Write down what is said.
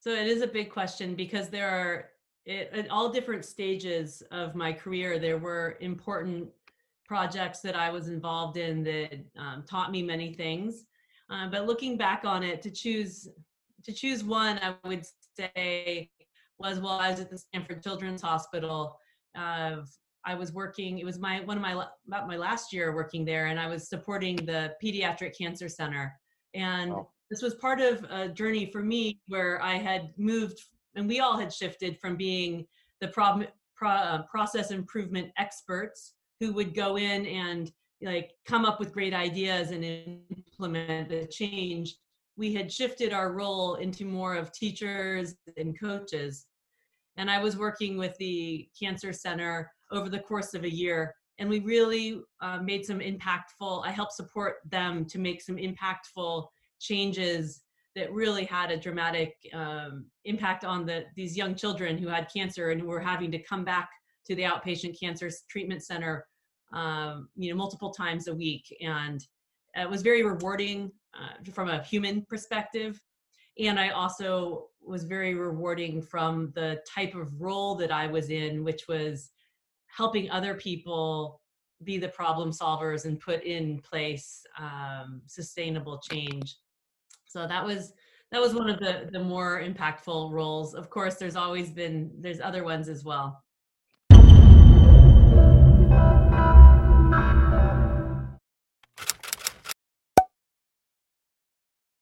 So it is a big question because there are it, at all different stages of my career, there were important projects that I was involved in that um, taught me many things. Uh, but looking back on it, to choose to choose one, I would say was while I was at the Stanford Children's Hospital. Uh, I was working. It was my one of my about my last year working there, and I was supporting the Pediatric Cancer Center. And oh. This was part of a journey for me where I had moved, and we all had shifted from being the problem, pro, uh, process improvement experts who would go in and like come up with great ideas and implement the change. We had shifted our role into more of teachers and coaches. And i was working with the cancer center over the course of a year and we really uh, made some impactful i helped support them to make some impactful changes that really had a dramatic um, impact on the these young children who had cancer and who were having to come back to the outpatient cancer treatment center um, you know multiple times a week. And it was very rewarding uh, from a human perspective. And i also was very rewarding from the type of role that i was in which was helping other people be the problem solvers and put in place um, sustainable change so that was that was one of the the more impactful roles. Of course there's always been there's other ones as well